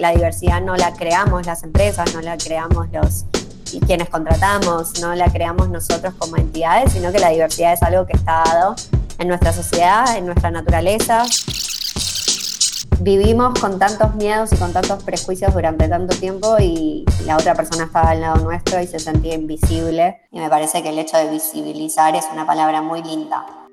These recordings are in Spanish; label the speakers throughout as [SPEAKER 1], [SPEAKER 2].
[SPEAKER 1] La diversidad no la creamos las empresas, no la creamos los quienes contratamos, no la creamos nosotros como entidades, sino que la diversidad es algo que está dado en nuestra sociedad, en nuestra naturaleza. Vivimos con tantos miedos y con tantos prejuicios durante tanto tiempo y la otra persona estaba al lado nuestro y se sentía invisible. Y me parece que el hecho de visibilizar es una palabra muy linda.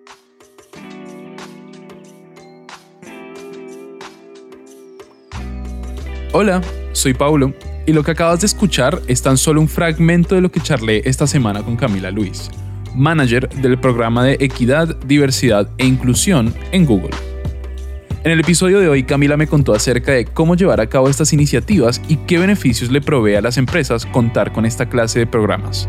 [SPEAKER 2] Hola, soy Paulo y lo que acabas de escuchar es tan solo un fragmento de lo que charlé esta semana con Camila Luis, manager del programa de Equidad, Diversidad e Inclusión en Google. En el episodio de hoy, Camila me contó acerca de cómo llevar a cabo estas iniciativas y qué beneficios le provee a las empresas contar con esta clase de programas.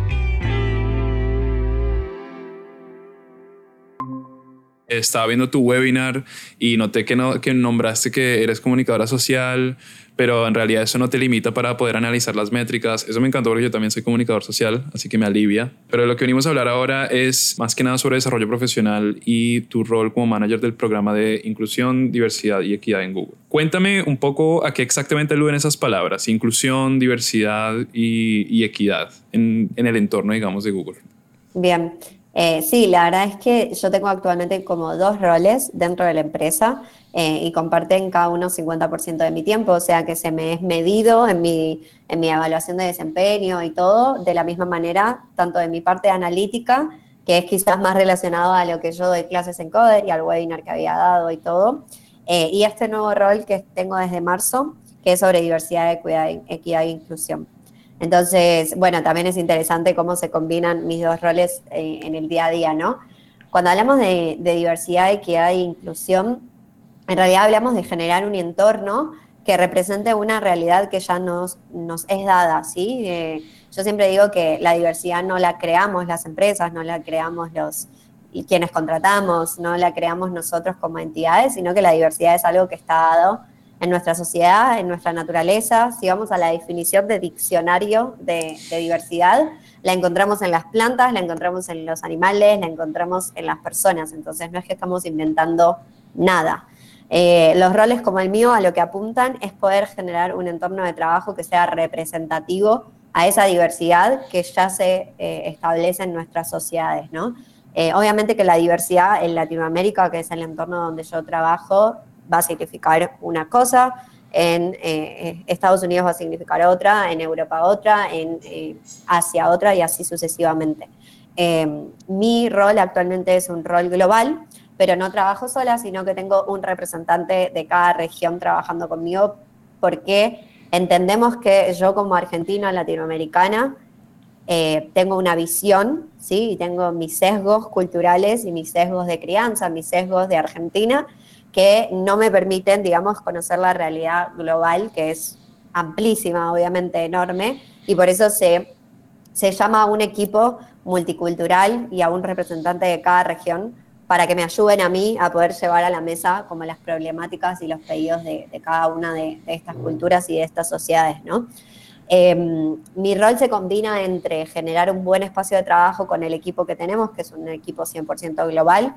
[SPEAKER 2] Estaba viendo tu webinar y noté que, que nombraste que eres comunicadora social, pero en realidad eso no te limita para poder analizar las métricas. Eso me encantó porque yo también soy comunicador social, así que me alivia. Pero lo que venimos a hablar ahora es más que nada sobre desarrollo profesional y tu rol como manager del programa de inclusión, diversidad y equidad en Google. Cuéntame un poco a qué exactamente aluden esas palabras, inclusión, diversidad y, equidad en, en el entorno, digamos, de Google.
[SPEAKER 1] Bien. Eh, sí, la verdad es que yo tengo actualmente como dos roles dentro de la empresa eh, y comparten cada uno 50% de mi tiempo, o sea que se me es medido en mi, en mi evaluación de desempeño y todo de la misma manera, tanto de mi parte analítica, que es quizás más relacionado a lo que yo doy clases en Coder y al webinar que había dado y todo, eh, y este nuevo rol que tengo desde marzo, que es sobre diversidad, equidad, equidad e inclusión. Entonces, bueno, también es interesante cómo se combinan mis dos roles en el día a día, ¿no? Cuando hablamos de, diversidad, equidad e inclusión, en realidad hablamos de generar un entorno que represente una realidad que ya nos, nos es dada, ¿sí? Eh, yo siempre digo que la diversidad no la creamos las empresas, no la creamos los y quienes contratamos, no la creamos nosotros como entidades, sino que la diversidad es algo que está dado en nuestra sociedad, en nuestra naturaleza. Si vamos a la definición de diccionario de, diversidad, la encontramos en las plantas, la encontramos en los animales, la encontramos en las personas. Entonces no es que estamos inventando nada. Eh, los roles como el mío a lo que apuntan es poder generar un entorno de trabajo que sea representativo a esa diversidad que ya se eh, establece en nuestras sociedades, ¿no? Eh, obviamente que la diversidad en Latinoamérica, que es el entorno donde yo trabajo, va a significar una cosa, en eh, Estados Unidos va a significar otra, en Europa otra, en eh, Asia otra y así sucesivamente. Em, mi rol actualmente es un rol global, pero no trabajo sola, sino que tengo un representante de cada región trabajando conmigo porque entendemos que yo como argentina latinoamericana eh, tengo una visión, ¿sí? Y tengo mis sesgos culturales y mis sesgos de crianza, mis sesgos de Argentina, que no me permiten, digamos, conocer la realidad global, que es amplísima, obviamente enorme, y por eso se, se llama a un equipo multicultural y a un representante de cada región para que me ayuden a mí a poder llevar a la mesa como las problemáticas y los pedidos de, cada una de, estas culturas y de estas sociedades, ¿no? Em, mi rol se combina entre generar un buen espacio de trabajo con el equipo que tenemos, que es un equipo 100% global,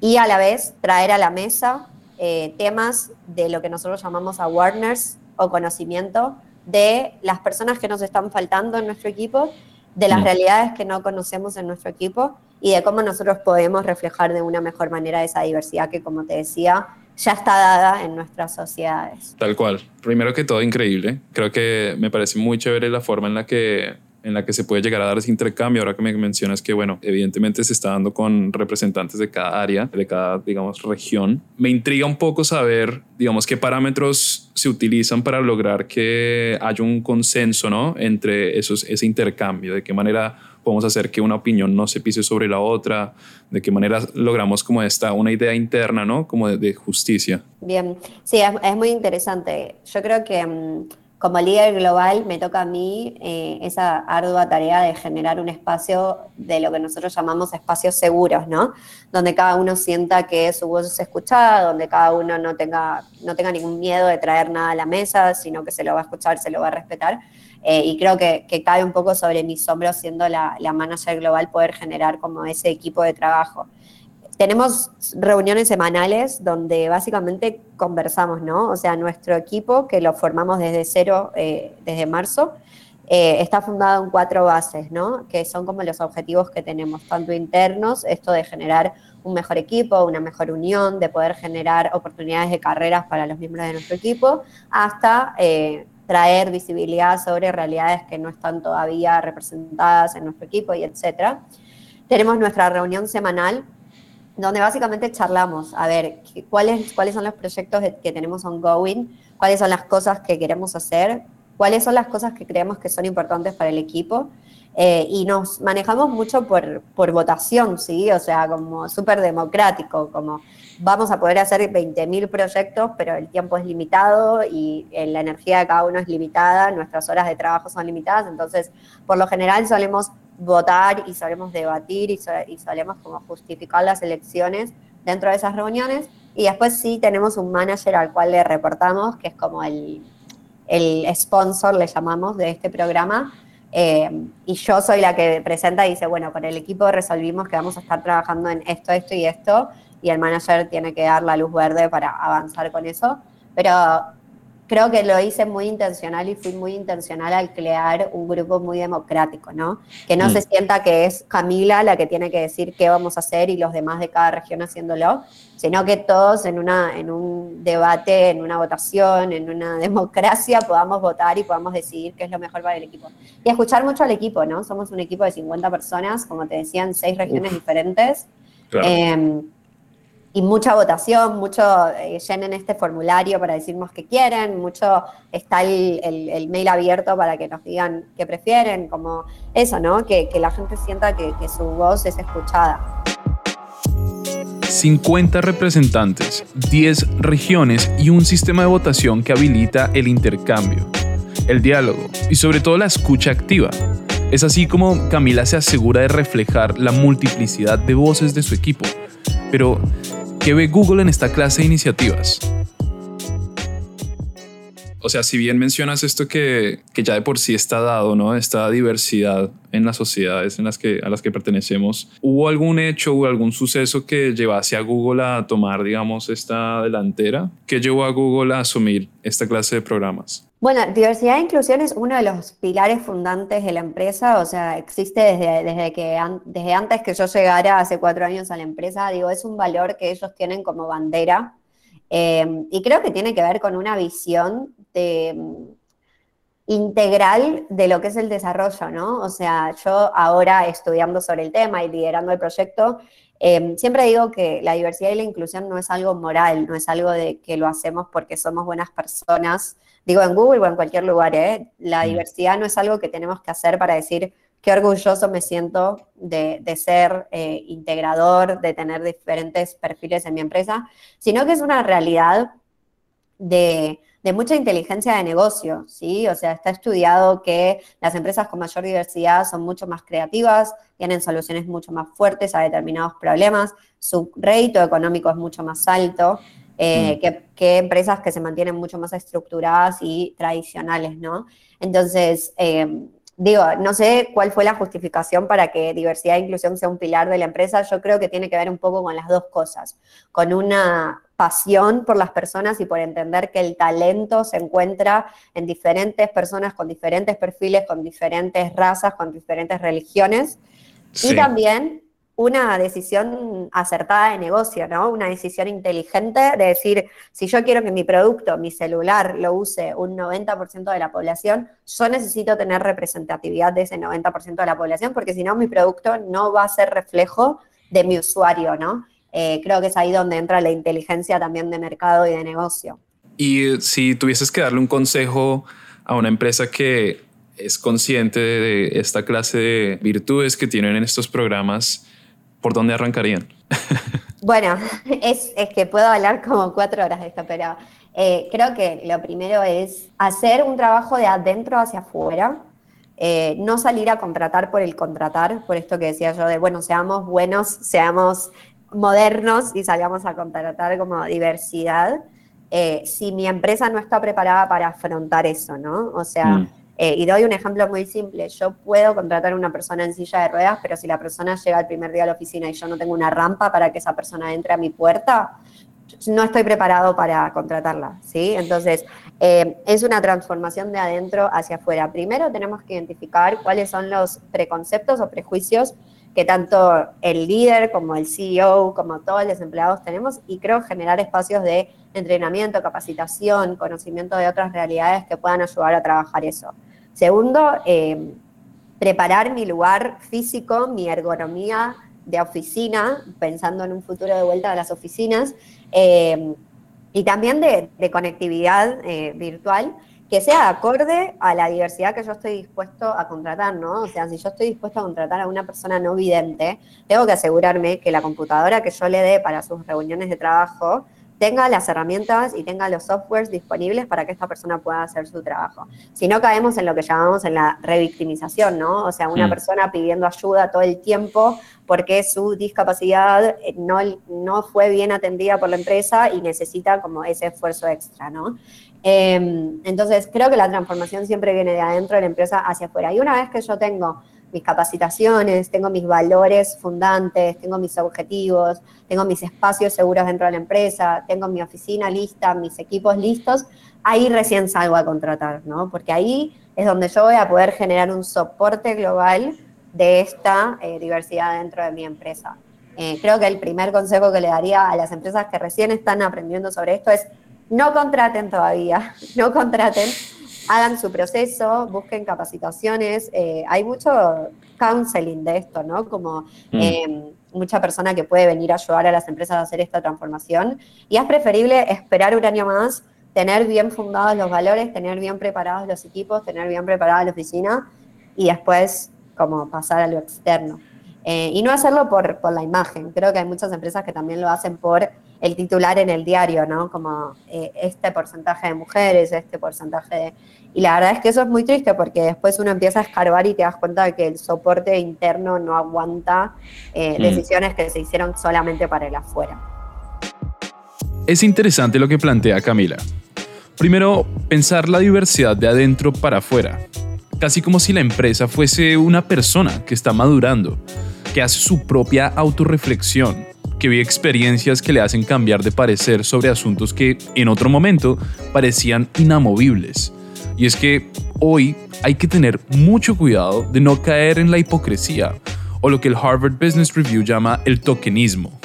[SPEAKER 1] y a la vez traer a la mesa eh, temas de lo que nosotros llamamos awareness o conocimiento de las personas que nos están faltando en nuestro equipo, de las mm. realidades que no conocemos en nuestro equipo y de cómo nosotros podemos reflejar de una mejor manera esa diversidad que, como te decía, ya está dada en nuestras sociedades.
[SPEAKER 2] Tal cual. Primero que todo, increíble. Creo que me parece muy chévere la forma en la que en la que se puede llegar a dar ese intercambio. Ahora que me mencionas que, bueno, evidentemente se está dando con representantes de cada área, de cada, digamos, región. Me intriga un poco saber, digamos, qué parámetros se utilizan para lograr que haya un consenso, ¿no? Entre esos, ese intercambio, de qué manera podemos hacer que una opinión no se pise sobre la otra, de qué manera logramos como esta, una idea interna, ¿no? Como de, justicia.
[SPEAKER 1] Bien, sí, es, muy interesante. Yo creo que... Mm, como líder global me toca a mí eh, esa ardua tarea de generar un espacio de lo que nosotros llamamos espacios seguros, ¿no? Donde cada uno sienta que su voz es escuchada, donde cada uno no tenga, no tenga ningún miedo de traer nada a la mesa, sino que se lo va a escuchar, se lo va a respetar. Eh, y creo que, cae un poco sobre mis hombros siendo la, la manager global poder generar como ese equipo de trabajo tenemos reuniones semanales donde básicamente conversamos, ¿no? O sea, nuestro equipo, que lo formamos desde cero, eh, desde marzo, eh, está fundado en cuatro bases, ¿no? Que son como los objetivos que tenemos, tanto internos, esto de generar un mejor equipo, una mejor unión, de poder generar oportunidades de carreras para los miembros de nuestro equipo, hasta eh, traer visibilidad sobre realidades que no están todavía representadas en nuestro equipo y etcétera. Tenemos nuestra reunión semanal donde básicamente charlamos, a ver, cuáles, cuáles son los proyectos que tenemos ongoing, cuáles son las cosas que queremos hacer, cuáles son las cosas que creemos que son importantes para el equipo. Eh, y nos manejamos mucho por, por votación, ¿sí? O sea, como súper democrático, como vamos a poder hacer 20.000 proyectos, pero el tiempo es limitado y eh, la energía de cada uno es limitada, nuestras horas de trabajo son limitadas, entonces, por lo general solemos votar y solemos debatir y, solemos como justificar las elecciones dentro de esas reuniones. Y después sí tenemos un manager al cual le reportamos, que es como el, el sponsor, le llamamos, de este programa. Eh, y yo soy la que presenta y dice, bueno, con el equipo resolvimos que vamos a estar trabajando en esto, esto y esto. Y el manager tiene que dar la luz verde para avanzar con eso. Pero creo que lo hice muy intencional y fui muy intencional al crear un grupo muy democrático, ¿no? Que no se mm. sienta que es Camila la que tiene que decir qué vamos a hacer y los demás de cada región haciéndolo, sino que todos en, una, en un debate, en una votación, en una democracia podamos votar y podamos decidir qué es lo mejor para el equipo. Y escuchar mucho al equipo, ¿no? Somos un equipo de 50 personas, como te decía, en seis regiones diferentes. Em, y mucha votación, mucho eh, llenen este formulario para decirnos qué quieren, mucho está el, mail abierto para que nos digan qué prefieren, como eso, ¿no? Que, que la gente sienta que, que su voz es escuchada.
[SPEAKER 2] 50 representantes, 10 regiones y un sistema de votación que habilita el intercambio, el diálogo y sobre todo la escucha activa. Es así como Camila se asegura de reflejar la multiplicidad de voces de su equipo. Pero, ¿Qué ve Google en esta clase de iniciativas? O sea, si bien mencionas esto que, que, ya de por sí está dado, ¿no? Esta diversidad en las sociedades en las que, a las que pertenecemos, ¿hubo algún hecho o algún suceso que llevase a Google a tomar, digamos, esta delantera? ¿Qué llevó a Google a asumir esta clase de programas?
[SPEAKER 1] Bueno, diversidad e inclusión es uno de los pilares fundantes de la empresa, o sea, existe desde, desde, que, desde antes que yo llegara hace cuatro años a la empresa, digo, es un valor que ellos tienen como bandera eh, y creo que tiene que ver con una visión de, mm, integral de lo que es el desarrollo, ¿no? O sea, yo ahora estudiando sobre el tema y liderando el proyecto, eh, siempre digo que la diversidad y la inclusión no es algo moral, no es algo de que lo hacemos porque somos buenas personas digo en Google o en cualquier lugar, ¿eh? la mm. diversidad no es algo que tenemos que hacer para decir qué orgulloso me siento de, ser eh, integrador, de tener diferentes perfiles en mi empresa, sino que es una realidad de, de, mucha inteligencia de negocio, ¿sí? O sea, está estudiado que las empresas con mayor diversidad son mucho más creativas, tienen soluciones mucho más fuertes a determinados problemas, su rédito económico es mucho más alto. Eh, mm. que, empresas que se mantienen mucho más estructuradas y tradicionales, ¿no? Entonces, eh, digo, no sé cuál fue la justificación para que diversidad e inclusión sea un pilar de la empresa. Yo creo que tiene que ver un poco con las dos cosas, con una pasión por las personas y por entender que el talento se encuentra en diferentes personas con diferentes perfiles, con diferentes razas, con diferentes religiones. Y también una decisión acertada de negocio, ¿no? Una decisión inteligente de decir, si yo quiero que mi producto, mi celular, lo use un 90% de la población, yo necesito tener representatividad de ese 90% de la población, porque si no, mi producto no va a ser reflejo de mi usuario, ¿no? Eh, creo que es ahí donde entra la inteligencia también de mercado y de negocio.
[SPEAKER 2] Y si tuvieses que darle un consejo a una empresa que es consciente de esta clase de virtudes que tienen en estos programas, ¿por dónde arrancarían?
[SPEAKER 1] Bueno, es, que puedo hablar como cuatro horas de esto, pero eh, creo que lo primero es hacer un trabajo de adentro hacia afuera, eh, no salir a contratar por el contratar, por esto que decía yo de, bueno, seamos buenos, seamos modernos y salgamos a contratar como diversidad, eh, si mi empresa no está preparada para afrontar eso, ¿no? O sea, mm. Eh, y doy un ejemplo muy simple. Yo puedo contratar a una persona en silla de ruedas, pero si la persona llega el primer día a la oficina y yo no tengo una rampa para que esa persona entre a mi puerta, no estoy preparado para contratarla, ¿sí? Entonces, eh, es una transformación de adentro hacia afuera. Primero tenemos que identificar cuáles son los preconceptos o prejuicios que tanto el líder como el CEO, como todos los empleados tenemos, y creo generar espacios de entrenamiento, capacitación, conocimiento de otras realidades que puedan ayudar a trabajar eso. Segundo, eh, preparar mi lugar físico, mi ergonomía de oficina, pensando en un futuro de vuelta a las oficinas, eh, y también de, conectividad eh, virtual, que sea acorde a la diversidad que yo estoy dispuesto a contratar, ¿no? O sea, si yo estoy dispuesto a contratar a una persona no vidente, tengo que asegurarme que la computadora que yo le dé para sus reuniones de trabajo tenga las herramientas y tenga los softwares disponibles para que esta persona pueda hacer su trabajo. Si no caemos en lo que llamamos en la revictimización, ¿no? O sea, una mm. persona pidiendo ayuda todo el tiempo porque su discapacidad eh, no, no fue bien atendida por la empresa y necesita como ese esfuerzo extra, ¿no? Em, entonces, creo que la transformación siempre viene de adentro de la empresa hacia afuera. Y una vez que yo tengo mis capacitaciones, tengo mis valores fundantes, tengo mis objetivos, tengo mis espacios seguros dentro de la empresa, tengo mi oficina lista, mis equipos listos, ahí recién salgo a contratar, ¿no? Porque ahí es donde yo voy a poder generar un soporte global de esta eh, diversidad dentro de mi empresa. Eh, creo que el primer consejo que le daría a las empresas que recién están aprendiendo sobre esto es no contraten todavía, no contraten, hagan su proceso, busquen capacitaciones. Eh, hay mucho counseling de esto, ¿no? Como mm. em, mucha persona que puede venir a ayudar a las empresas a hacer esta transformación. Y es preferible esperar un año más, tener bien fundados los valores, tener bien preparados los equipos, tener bien preparada la oficina y después como pasar a lo externo. Eh, y no hacerlo por, por la imagen. Creo que hay muchas empresas que también lo hacen por el titular en el diario, ¿no? Como eh, este porcentaje de mujeres, este porcentaje de... Y la verdad es que eso es muy triste porque después uno empieza a escarbar y te das cuenta de que el soporte interno no aguanta eh, mm. decisiones que se hicieron solamente para el afuera.
[SPEAKER 2] Es interesante lo que plantea Camila. Primero, pensar la diversidad de adentro para afuera, casi como si la empresa fuese una persona que está madurando, que hace su propia autorreflexión que vive experiencias que le hacen cambiar de parecer sobre asuntos que en otro momento parecían inamovibles. Y es que hoy hay que tener mucho cuidado de no caer en la hipocresía o lo que el Harvard Business Review llama el tokenismo.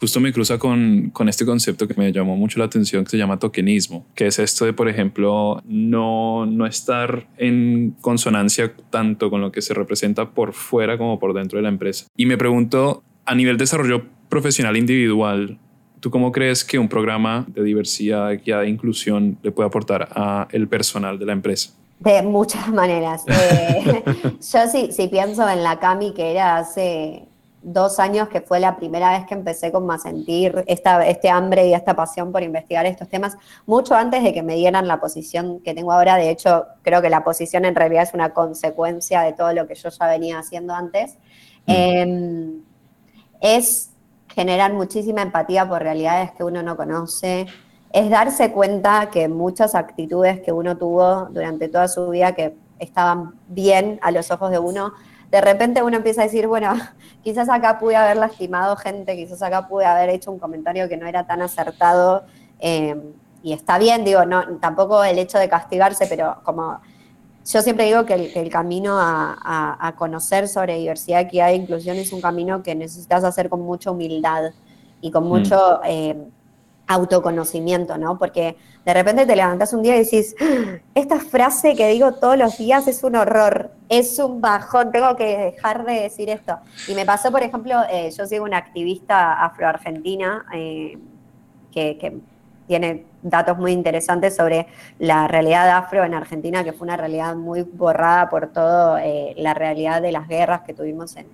[SPEAKER 2] Justo me cruza con, con este concepto que me llamó mucho la atención que se llama tokenismo, que es esto de, por ejemplo, no, no estar en consonancia tanto con lo que se representa por fuera como por dentro de la empresa. Y me pregunto, a nivel de desarrollo profesional individual, ¿tú cómo crees que un programa de diversidad, equidad e inclusión le puede aportar al personal de la empresa?
[SPEAKER 1] De muchas maneras. Eh, yo sí, sí pienso en la Cami que era hace dos años que fue la primera vez que empecé como a sentir esta, este hambre y esta pasión por investigar estos temas, mucho antes de que me dieran la posición que tengo ahora. De hecho, creo que la posición en realidad es una consecuencia de todo lo que yo ya venía haciendo antes. Mm. Em, es generar muchísima empatía por realidades que uno no conoce, es darse cuenta que muchas actitudes que uno tuvo durante toda su vida que estaban bien a los ojos de uno, de repente uno empieza a decir, bueno, quizás acá pude haber lastimado gente, quizás acá pude haber hecho un comentario que no era tan acertado, eh, y está bien, digo, no, tampoco el hecho de castigarse, pero como yo siempre digo que el, camino a, conocer sobre diversidad, equidad e inclusión es un camino que necesitas hacer con mucha humildad y con mm. mucho eh, autoconocimiento, ¿no? Porque de repente te levantas un día y decís, ah, esta frase que digo todos los días es un horror, es un bajón, tengo que dejar de decir esto. Y me pasó, por ejemplo, eh, yo sigo una activista afroargentina eh, que, que tiene datos muy interesantes sobre la realidad afro en Argentina, que fue una realidad muy borrada por toda eh, la realidad de las guerras que tuvimos en,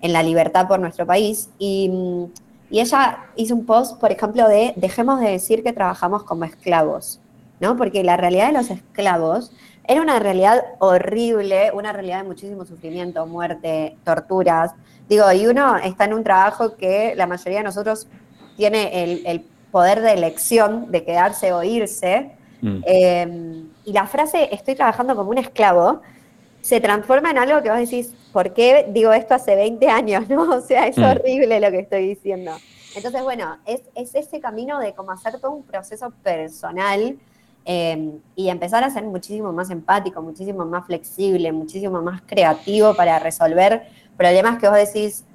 [SPEAKER 1] en la libertad por nuestro país. Y, mm, y, ella hizo un post, por ejemplo, de dejemos de decir que trabajamos como esclavos, ¿no? Porque la realidad de los esclavos era una realidad horrible, una realidad de muchísimo sufrimiento, muerte, torturas. Digo, y uno está en un trabajo que la mayoría de nosotros tiene el, el poder de elección de quedarse o irse. Mm. Em, y la frase estoy trabajando como un esclavo se transforma en algo que vos decís, ¿por qué digo esto hace 20 años? ¿no? O sea, es mm. horrible lo que estoy diciendo. Entonces, bueno, es, ese camino de cómo hacer todo un proceso personal em, y empezar a ser muchísimo más empático, muchísimo más flexible, muchísimo más creativo para resolver problemas que vos decís,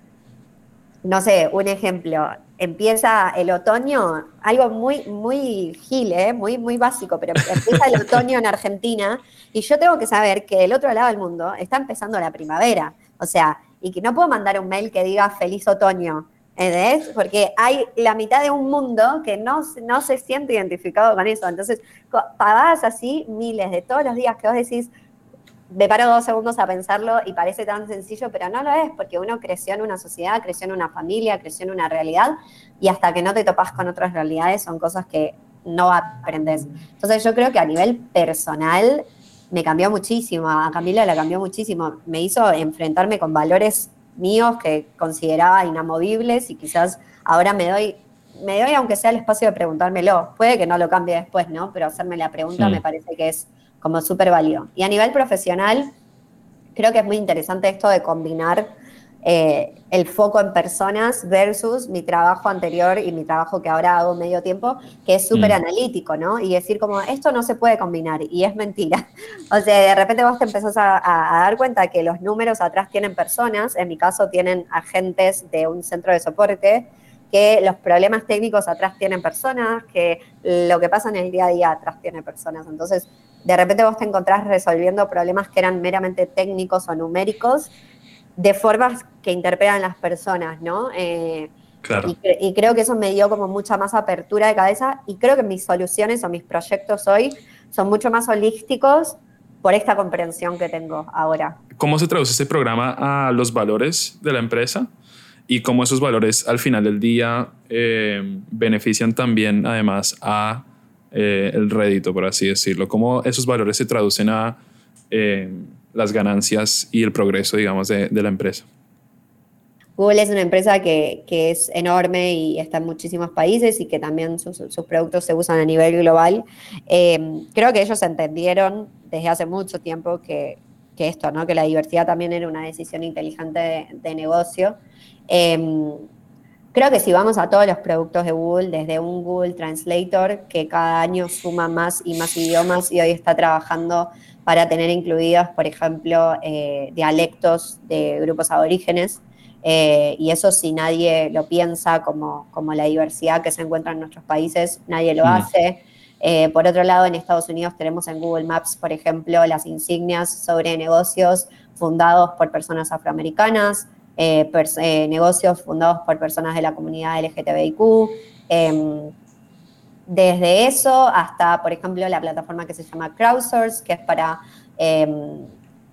[SPEAKER 1] no sé, un ejemplo, empieza el otoño, algo muy, muy gil, ¿eh? muy, muy básico, pero empieza el otoño en Argentina y yo tengo que saber que del otro lado del mundo está empezando la primavera. O sea, y que no puedo mandar un mail que diga feliz otoño, ¿entendés? Porque hay la mitad de un mundo que no, no se siente identificado con eso. Entonces, pagadas así miles de todos los días que vos decís, me paro dos segundos a pensarlo y parece tan sencillo, pero no lo es, porque uno creció en una sociedad, creció en una familia, creció en una realidad, y hasta que no te topas con otras realidades son cosas que no aprendes. Entonces yo creo que a nivel personal me cambió muchísimo, a Camila la cambió muchísimo, me hizo enfrentarme con valores míos que consideraba inamovibles y quizás ahora me doy, me doy aunque sea el espacio de preguntármelo, puede que no lo cambie después, ¿no? Pero hacerme la pregunta me parece que es como súper válido. Y a nivel profesional, creo que es muy interesante esto de combinar eh, el foco en personas versus mi trabajo anterior y mi trabajo que ahora hago medio tiempo, que es súper mm. analítico, ¿no? Y decir como, esto no se puede combinar, y es mentira. O sea, de repente vos te empezás a, a, dar cuenta que los números atrás tienen personas, en mi caso tienen agentes de un centro de soporte, que los problemas técnicos atrás tienen personas, que lo que pasa en el día a día atrás tiene personas. Entonces, de repente vos te encontrás resolviendo problemas que eran meramente técnicos o numéricos de formas que interpretan las personas, ¿no? Eh, claro. y, creo que eso me dio como mucha más apertura de cabeza y creo que mis soluciones o mis proyectos hoy son mucho más holísticos por esta comprensión que tengo ahora.
[SPEAKER 2] ¿Cómo se traduce este programa a los valores de la empresa? Y cómo esos valores al final del día eh, benefician también además a eh, el rédito, por así decirlo. ¿Cómo esos valores se traducen a eh, las ganancias y el progreso, digamos, de, la empresa?
[SPEAKER 1] Google es una empresa que, es enorme y está en muchísimos países y que también sus, productos se usan a nivel global. Eh, creo que ellos entendieron desde hace mucho tiempo que, esto, ¿no? que la diversidad también era una decisión inteligente de, negocio. Creo que si vamos a todos los productos de Google, desde un Google Translator que cada año suma más y más idiomas y hoy está trabajando para tener incluidos, por ejemplo, eh, dialectos de grupos aborígenes. Eh, y eso si nadie lo piensa como, como la diversidad que se encuentra en nuestros países, nadie lo mm. hace. Eh, por otro lado, en Estados Unidos tenemos en Google Maps, por ejemplo, las insignias sobre negocios fundados por personas afroamericanas, eh, eh, negocios fundados por personas de la comunidad LGTBIQ. Em, desde eso hasta, por ejemplo, la plataforma que se llama Crowdsource, que es para, em,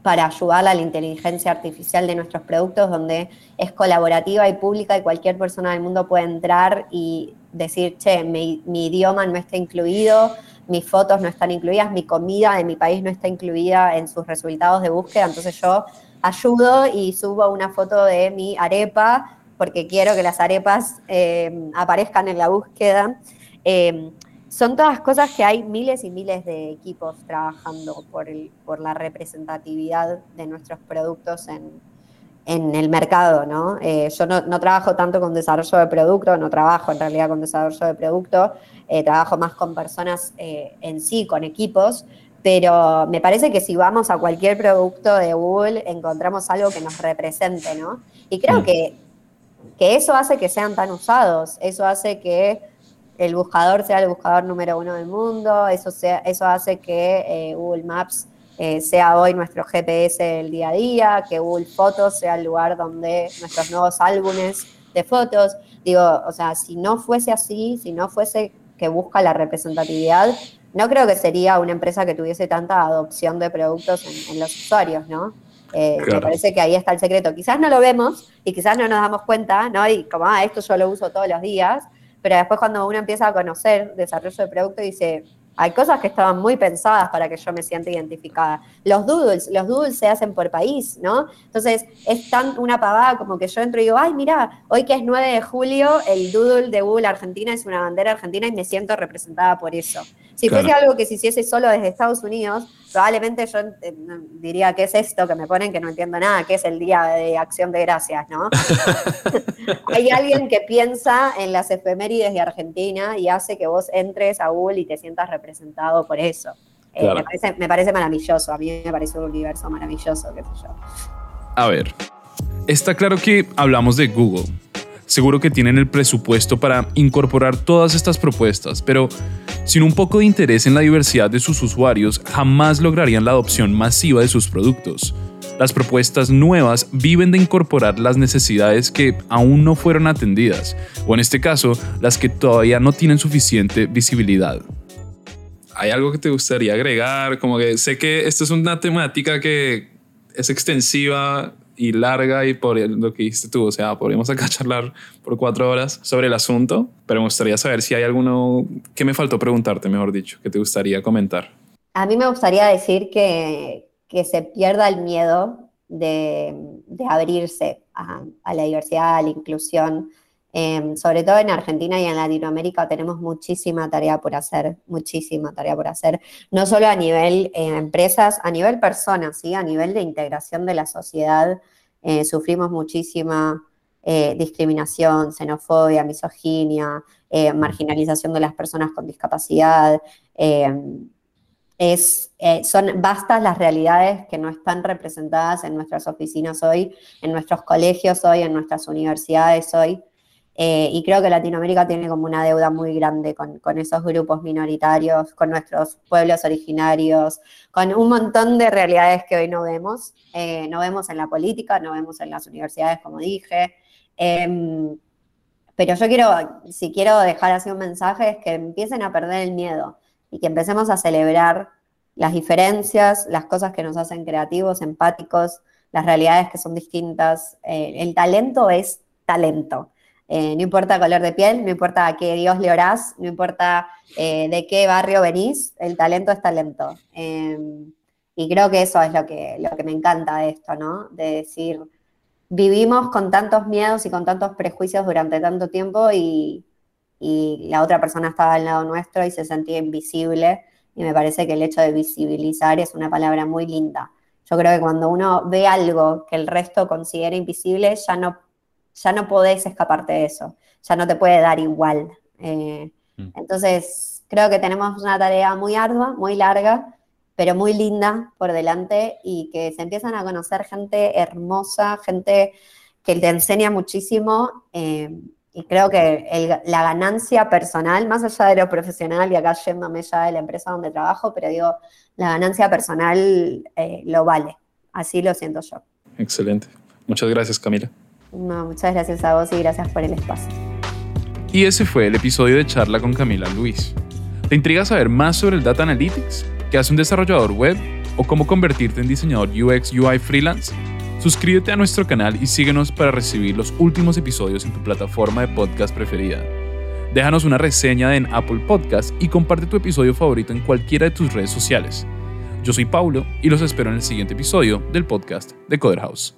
[SPEAKER 1] para ayudar a la inteligencia artificial de nuestros productos, donde es colaborativa y pública y cualquier persona del mundo puede entrar y decir, che, mi, mi idioma no está incluido, mis fotos no están incluidas, mi comida de mi país no está incluida en sus resultados de búsqueda, entonces yo ayudo y subo una foto de mi arepa porque quiero que las arepas eh, aparezcan en la búsqueda. Eh, son todas cosas que hay miles y miles de equipos trabajando por, el, por la representatividad de nuestros productos en, en el mercado, ¿no? Eh, yo no, no, trabajo tanto con desarrollo de producto, no trabajo en realidad con desarrollo de producto, trabajo más con personas en sí, con equipos, pero me parece que si vamos a cualquier producto de Google encontramos algo que nos represente, ¿no? Y creo mm. que, que, eso hace que sean tan usados, eso hace que el buscador sea el buscador número uno del mundo, eso, sea, eso hace que eh, Google Maps eh, sea hoy nuestro GPS del día a día, que Google Fotos sea el lugar donde nuestros nuevos álbumes de fotos, digo, o sea, si no fuese así, si no fuese que busca la representatividad, no creo que sería una empresa que tuviese tanta adopción de productos en, los usuarios, ¿no? Eh, me parece que ahí está el secreto. Quizás no lo vemos y quizás no nos damos cuenta, ¿no? Y como, ah, esto yo lo uso todos los días, pero después cuando uno empieza a conocer desarrollo de producto, dice, hay cosas que estaban muy pensadas para que yo me sienta identificada. Los doodles, los doodles se hacen por país, ¿no? Entonces, es tan una pavada como que yo entro y digo, ay, mira, hoy que es 9 de julio, el doodle de Google Argentina es una bandera argentina y me siento representada por eso. Si fuese algo que se hiciese solo desde Estados Unidos, probablemente yo eh, diría, ¿qué es esto que me ponen que no entiendo nada? ¿Qué es el Día de Acción de Gracias, no? Hay alguien que piensa en las efemérides de Argentina y hace que vos entres a Google y te sientas representado por eso. Eh, me, parece, me parece maravilloso, a mí me parece un universo maravilloso, qué sé yo.
[SPEAKER 2] A ver, está claro que hablamos de Google. Seguro que tienen el presupuesto para incorporar todas estas propuestas, pero sin un poco de interés en la diversidad de sus usuarios, jamás lograrían la adopción masiva de sus productos. Las propuestas nuevas viven de incorporar las necesidades que aún no fueron atendidas, o en este caso, las que todavía no tienen suficiente visibilidad. ¿Hay algo que te gustaría agregar? Como que sé que esto es una temática que es extensiva y larga y por lo que dijiste tú, o sea, podríamos acá charlar por cuatro horas sobre el asunto, pero me gustaría saber si hay alguno que me faltó preguntarte, mejor dicho, que te gustaría comentar.
[SPEAKER 1] A mí me gustaría decir que, que se pierda el miedo de, de abrirse a, a, la diversidad, a la inclusión. Eh, sobre todo en Argentina y en Latinoamérica tenemos muchísima tarea por hacer, muchísima tarea por hacer, no solo a nivel eh, empresas, a nivel personas, ¿sí? a nivel de integración de la sociedad, eh, sufrimos muchísima eh, discriminación, xenofobia, misoginia, marginalización de las personas con discapacidad. Es, son vastas las realidades que no están representadas en nuestras oficinas hoy, en nuestros colegios hoy, en nuestras universidades hoy. Eh, y creo que Latinoamérica tiene como una deuda muy grande con, esos grupos minoritarios, con nuestros pueblos originarios, con un montón de realidades que hoy no vemos. Eh, no vemos en la política, no vemos en las universidades, como dije. Eh, pero yo quiero, si quiero dejar así un mensaje, es que empiecen a perder el miedo y que empecemos a celebrar las diferencias, las cosas que nos hacen creativos, empáticos, las realidades que son distintas. Eh, el talento es talento. Eh, no importa color de piel, no importa a qué Dios le orás, no importa eh, de qué barrio venís, el talento es talento. Em, y creo que eso es lo que, lo que me encanta de esto, ¿no? De decir, vivimos con tantos miedos y con tantos prejuicios durante tanto tiempo y, y la otra persona estaba al lado nuestro y se sentía invisible. Y me parece que el hecho de visibilizar es una palabra muy linda. Yo creo que cuando uno ve algo que el resto considera invisible, ya no ya no podés escaparte de eso, ya no te puede dar igual. Eh, mm. Entonces, creo que tenemos una tarea muy ardua, muy larga, pero muy linda por delante y que se empiezan a conocer gente hermosa, gente que te enseña muchísimo. Eh, y creo que la ganancia personal, más allá de lo profesional, y acá yéndome ya de la empresa donde trabajo, pero digo, la ganancia personal eh, lo vale. Así lo siento yo.
[SPEAKER 2] Excelente. Muchas gracias, Camila.
[SPEAKER 1] Muchas gracias a vos y gracias por el espacio.
[SPEAKER 2] Y ese fue el episodio de charla con Camila Luis. ¿Te intriga saber más sobre el Data Analytics? ¿Qué hace un desarrollador web? ¿O cómo convertirte en diseñador UX UI freelance? Suscríbete a nuestro canal y síguenos para recibir los últimos episodios en tu plataforma de podcast preferida. Déjanos una reseña en Apple Podcast y comparte tu episodio favorito en cualquiera de tus redes sociales. Yo soy Paulo y los espero en el siguiente episodio del podcast de Coder House.